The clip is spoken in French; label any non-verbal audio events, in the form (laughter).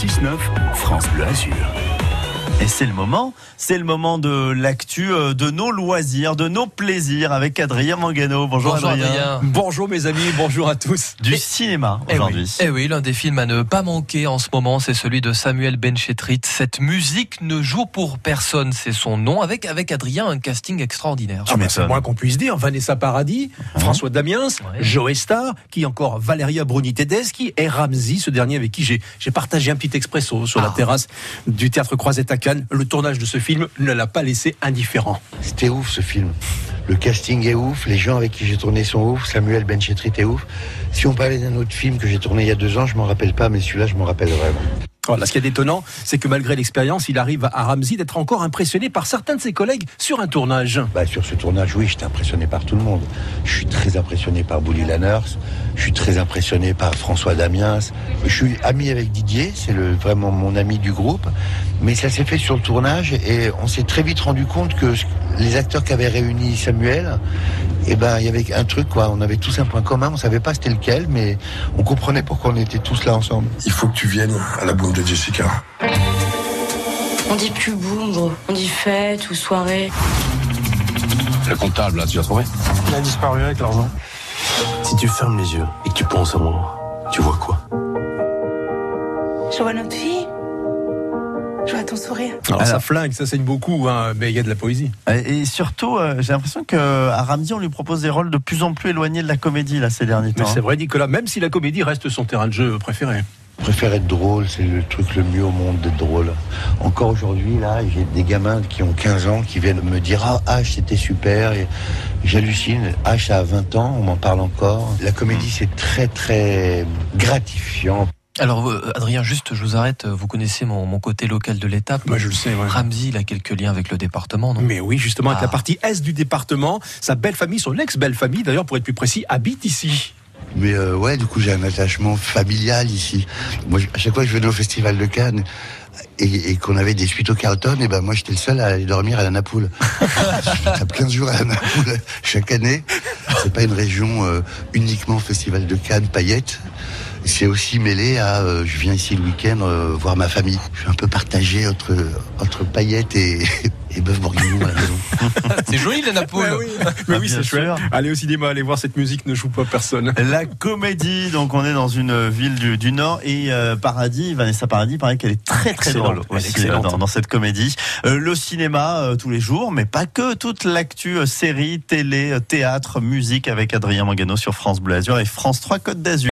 6-9, France Bleu Azur. Et c'est le moment, c'est le moment de l'actu, euh, de nos loisirs, de nos plaisirs avec Adrien Mangano. Bonjour, Bonjour Adrien. Adrien. Bonjour mes amis, bonjour à tous. Du Et- cinéma Eh aujourd'hui. oui, eh oui, l'un des films à ne pas manquer en ce moment, c'est celui de Samuel Benchetrit. Cette musique ne joue pour personne, c'est son nom, avec, avec Adrien un casting extraordinaire. Ah c'est moins qu'on puisse dire. Vanessa Paradis, François Damiens, Ouais. Joe Star, qui encore Valeria Bruni Tedeschi et Ramsey, ce dernier avec qui j'ai j'ai partagé un petit expresso sur la Ah. terrasse du théâtre Croisette à Le tournage de ce film ne l'a pas laissé indifférent. C'était ouf ce film. Le casting est ouf, les gens avec qui j'ai tourné sont ouf, Samuel Benchetrit est ouf. Si on parlait d'un autre film que j'ai tourné il y a deux ans, je m'en rappelle pas, mais celui-là, je m'en rappelle vraiment. Ce qui est étonnant, c'est que malgré l'expérience, il arrive à Ramsey d'être encore impressionné par certains de ses collègues sur un tournage. Bah, sur ce tournage, oui, j'étais impressionné par tout le monde. Je suis très impressionné par Bouli Lanners, je suis très impressionné par François Damiens. Je suis ami avec Didier, c'est vraiment mon ami du groupe. Mais ça s'est fait sur le tournage et on s'est très vite rendu compte que les acteurs qui avaient réuni Samuel, eh ben, il y avait un truc, quoi. On avait tous un point commun, on savait pas c'était lequel, mais on comprenait pourquoi on était tous là ensemble. Il faut que tu viennes à la boum de Jessica. On dit plus boum, gros. On dit fête ou soirée. Le comptable, là, tu l'as trouvé? Il a disparu avec l'argent. Si tu fermes les yeux et que tu penses à moi, tu vois quoi? Je vois notre fille. Ton sourire. Alors, ça flingue, ça saigne beaucoup, hein, mais il y a de la poésie. Et surtout, euh, j'ai l'impression que à Ramsey, on lui propose des rôles de plus en plus éloignés de la comédie là ces derniers Mais temps. c'est vrai, Nicolas, même si la comédie reste son terrain de jeu préféré. Je préfère être drôle, c'est le truc le mieux au monde d'être drôle. Encore aujourd'hui, là, j'ai des gamins qui ont 15 ans qui viennent me dire Ah, H, c'était super. J'hallucine. H a 20 ans, on m'en parle encore. La comédie, c'est très, très gratifiant. Alors, euh, Adrien, juste, je vous arrête, vous connaissez mon, mon côté local de l'étape. Moi, je le sais, ouais. Ramsey, il a quelques liens avec le département, non? Mais oui, justement, avec Ah. la partie Est du département, sa belle famille, son ex-belle famille, d'ailleurs, pour être plus précis, habite ici. Mais euh, ouais, du coup, j'ai un attachement familial ici. Moi, à chaque fois que je venais au Festival de Cannes et, et qu'on avait des suites au Carlton, et ben moi, j'étais le seul à aller dormir à la Napoule. je tape 15 jours à la Napoule chaque année. C'est pas une région euh, uniquement Festival de Cannes, paillettes. C'est aussi mêlé à euh, je viens ici le week-end euh, voir ma famille. Je suis un peu partagé entre entre paillettes et, (laughs) et bœuf bourguignon à la maison. (laughs) C'est joli, la Napoule (laughs) Mais oui, mais Ah, oui bien c'est chouette. Allez au cinéma, allez voir cette musique, ne joue pas personne. La comédie, donc on est dans une ville du, du Nord et euh, Paradis, Vanessa Paradis, paraît qu'elle est très très Excellente, drôle aussi dans, dans cette comédie. Euh, le cinéma euh, tous les jours, mais pas que, toute l'actu euh, série, télé, euh, théâtre, musique avec Adrien Mangano sur France Bleu Azur et France 3 Côte d'Azur.